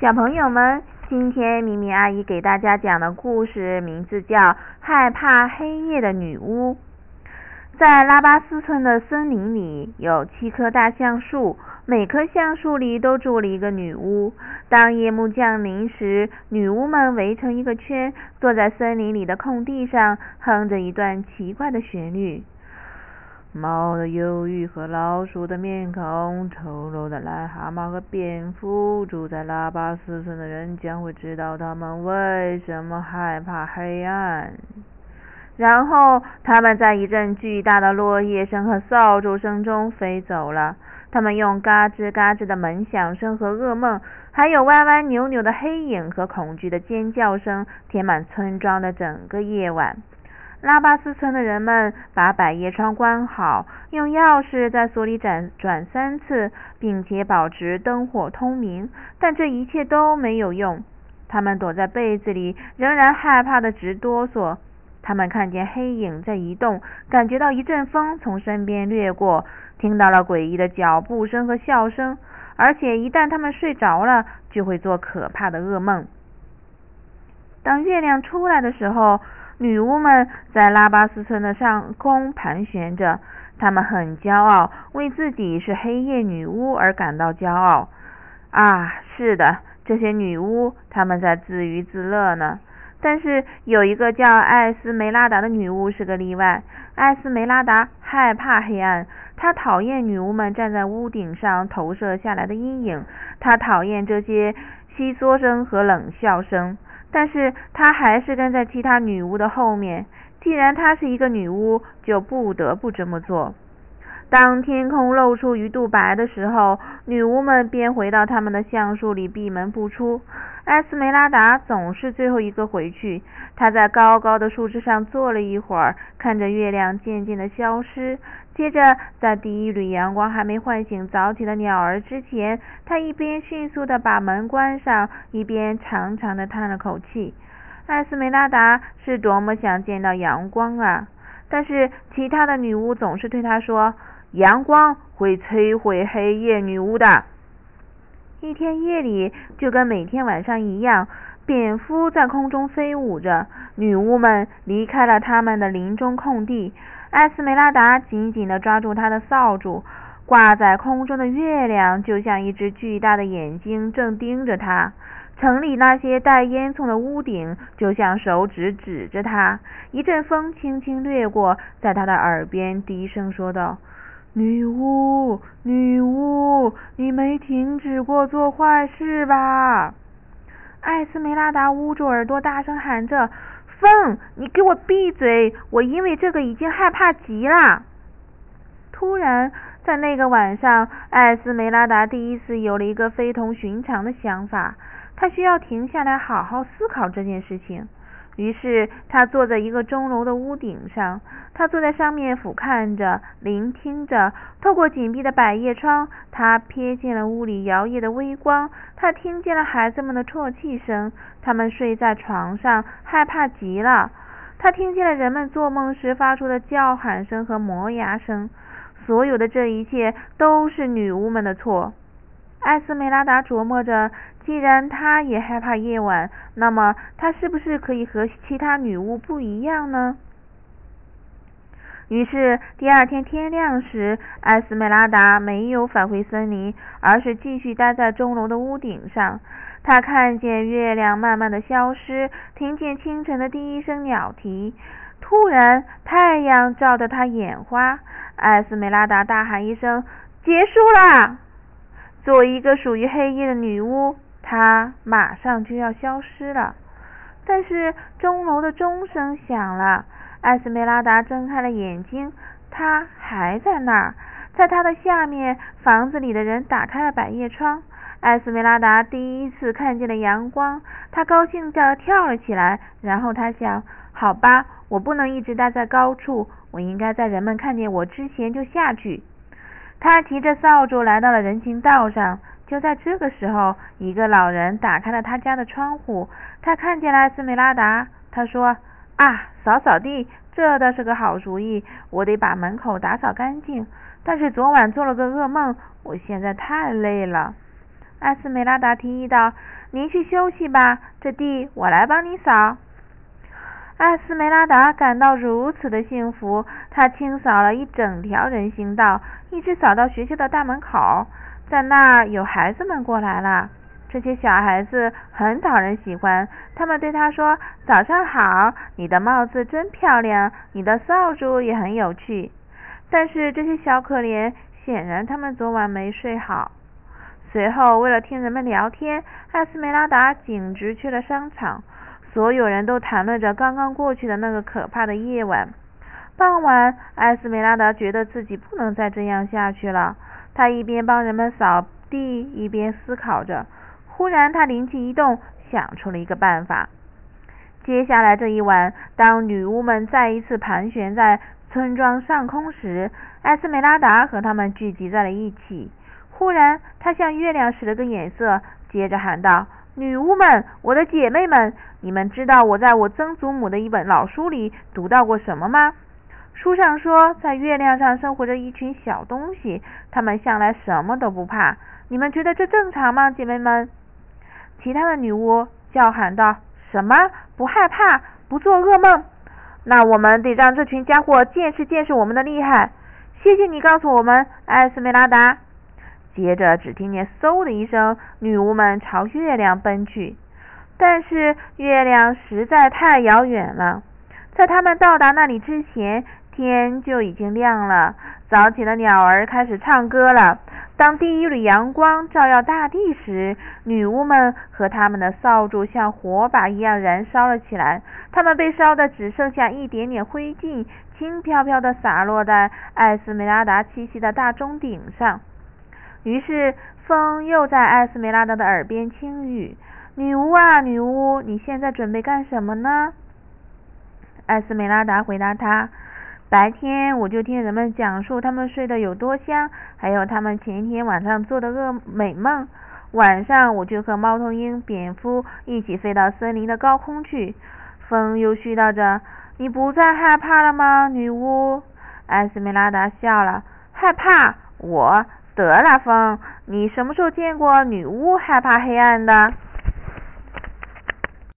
小朋友们，今天咪咪阿姨给大家讲的故事名字叫《害怕黑夜的女巫》。在拉巴斯村的森林里，有七棵大橡树，每棵橡树里都住了一个女巫。当夜幕降临时，女巫们围成一个圈，坐在森林里的空地上，哼着一段奇怪的旋律。猫的忧郁和老鼠的面孔，丑陋的癞蛤蟆和蝙蝠，住在拉巴斯村的人将会知道他们为什么害怕黑暗。然后，他们在一阵巨大的落叶声和扫帚声中飞走了。他们用嘎吱嘎吱的门响声和噩梦，还有歪歪扭扭的黑影和恐惧的尖叫声，填满村庄的整个夜晚。拉巴斯村的人们把百叶窗关好，用钥匙在锁里转转三次，并且保持灯火通明。但这一切都没有用，他们躲在被子里，仍然害怕的直哆嗦。他们看见黑影在移动，感觉到一阵风从身边掠过，听到了诡异的脚步声和笑声，而且一旦他们睡着了，就会做可怕的噩梦。当月亮出来的时候，女巫们在拉巴斯村的上空盘旋着，她们很骄傲，为自己是黑夜女巫而感到骄傲。啊，是的，这些女巫，她们在自娱自乐呢。但是有一个叫艾斯梅拉达的女巫是个例外。艾斯梅拉达害怕黑暗，她讨厌女巫们站在屋顶上投射下来的阴影，她讨厌这些窸窣声和冷笑声。但是她还是跟在其他女巫的后面。既然她是一个女巫，就不得不这么做。当天空露出鱼肚白的时候，女巫们便回到他们的橡树里闭门不出。艾斯梅拉达总是最后一个回去。她在高高的树枝上坐了一会儿，看着月亮渐渐的消失。接着，在第一缕阳光还没唤醒早起的鸟儿之前，他一边迅速的把门关上，一边长长的叹了口气。艾斯梅拉达是多么想见到阳光啊！但是其他的女巫总是对她说：“阳光会摧毁黑夜女巫的。”一天夜里，就跟每天晚上一样，蝙蝠在空中飞舞着。女巫们离开了他们的林中空地。艾斯梅拉达紧紧地抓住他的扫帚，挂在空中的月亮就像一只巨大的眼睛，正盯着他。城里那些带烟囱的屋顶就像手指指着他。一阵风轻轻掠过，在他的耳边低声说道：“女巫，女巫，你没停止过做坏事吧？”艾斯梅拉达捂住耳朵，大声喊着。风，你给我闭嘴！我因为这个已经害怕极了。突然，在那个晚上，艾斯梅拉达第一次有了一个非同寻常的想法，他需要停下来好好思考这件事情。于是，他坐在一个钟楼的屋顶上。他坐在上面，俯瞰着，聆听着。透过紧闭的百叶窗，他瞥见了屋里摇曳的微光。他听见了孩子们的啜泣声。他们睡在床上，害怕极了。他听见了人们做梦时发出的叫喊声和磨牙声。所有的这一切都是女巫们的错。艾斯梅拉达琢磨着。既然她也害怕夜晚，那么她是不是可以和其他女巫不一样呢？于是第二天天亮时，艾斯梅拉达没有返回森林，而是继续待在钟楼的屋顶上。她看见月亮慢慢的消失，听见清晨的第一声鸟啼。突然，太阳照得她眼花。艾斯梅拉达大喊一声：“结束了！”作为一个属于黑夜的女巫。她马上就要消失了，但是钟楼的钟声响了。艾斯梅拉达睁开了眼睛，她还在那儿。在她的下面，房子里的人打开了百叶窗。艾斯梅拉达第一次看见了阳光，她高兴地跳了起来。然后她想：好吧，我不能一直待在高处，我应该在人们看见我之前就下去。他提着扫帚来到了人行道上。就在这个时候，一个老人打开了他家的窗户。他看见了艾斯梅拉达，他说：“啊，扫扫地，这倒是个好主意。我得把门口打扫干净。但是昨晚做了个噩梦，我现在太累了。”艾斯梅拉达提议道：“您去休息吧，这地我来帮你扫。”艾斯梅拉达感到如此的幸福，她清扫了一整条人行道，一直扫到学校的大门口。在那儿，有孩子们过来了。这些小孩子很讨人喜欢，他们对他说：“早上好，你的帽子真漂亮，你的扫帚也很有趣。”但是这些小可怜，显然他们昨晚没睡好。随后，为了听人们聊天，艾斯梅拉达径直去了商场。所有人都谈论着刚刚过去的那个可怕的夜晚。傍晚，艾斯梅拉达觉得自己不能再这样下去了。他一边帮人们扫地，一边思考着。忽然，他灵机一动，想出了一个办法。接下来这一晚，当女巫们再一次盘旋在村庄上空时，艾斯梅拉达和他们聚集在了一起。忽然，他向月亮使了个眼色，接着喊道：“女巫们，我的姐妹们，你们知道我在我曾祖母的一本老书里读到过什么吗？书上说，在月亮上生活着一群小东西，它们向来什么都不怕。你们觉得这正常吗，姐妹们？”其他的女巫叫喊道：“什么？不害怕？不做噩梦？那我们得让这群家伙见识见识我们的厉害。”谢谢你告诉我们，艾斯梅拉达。接着，只听见嗖的一声，女巫们朝月亮奔去。但是月亮实在太遥远了，在他们到达那里之前，天就已经亮了。早起的鸟儿开始唱歌了。当第一缕阳光照耀大地时，女巫们和他们的扫帚像火把一样燃烧了起来。它们被烧得只剩下一点点灰烬，轻飘飘地洒落在艾斯梅拉达栖息的大钟顶上。于是，风又在艾斯梅拉达的耳边轻语：“女巫啊，女巫，你现在准备干什么呢？”艾斯梅拉达回答他：“白天我就听人们讲述他们睡得有多香，还有他们前一天晚上做的噩美梦。晚上我就和猫头鹰、蝙蝠一起飞到森林的高空去。”风又絮叨着：“你不再害怕了吗，女巫？”艾斯梅拉达笑了：“害怕？我？”得了，风，你什么时候见过女巫害怕黑暗的？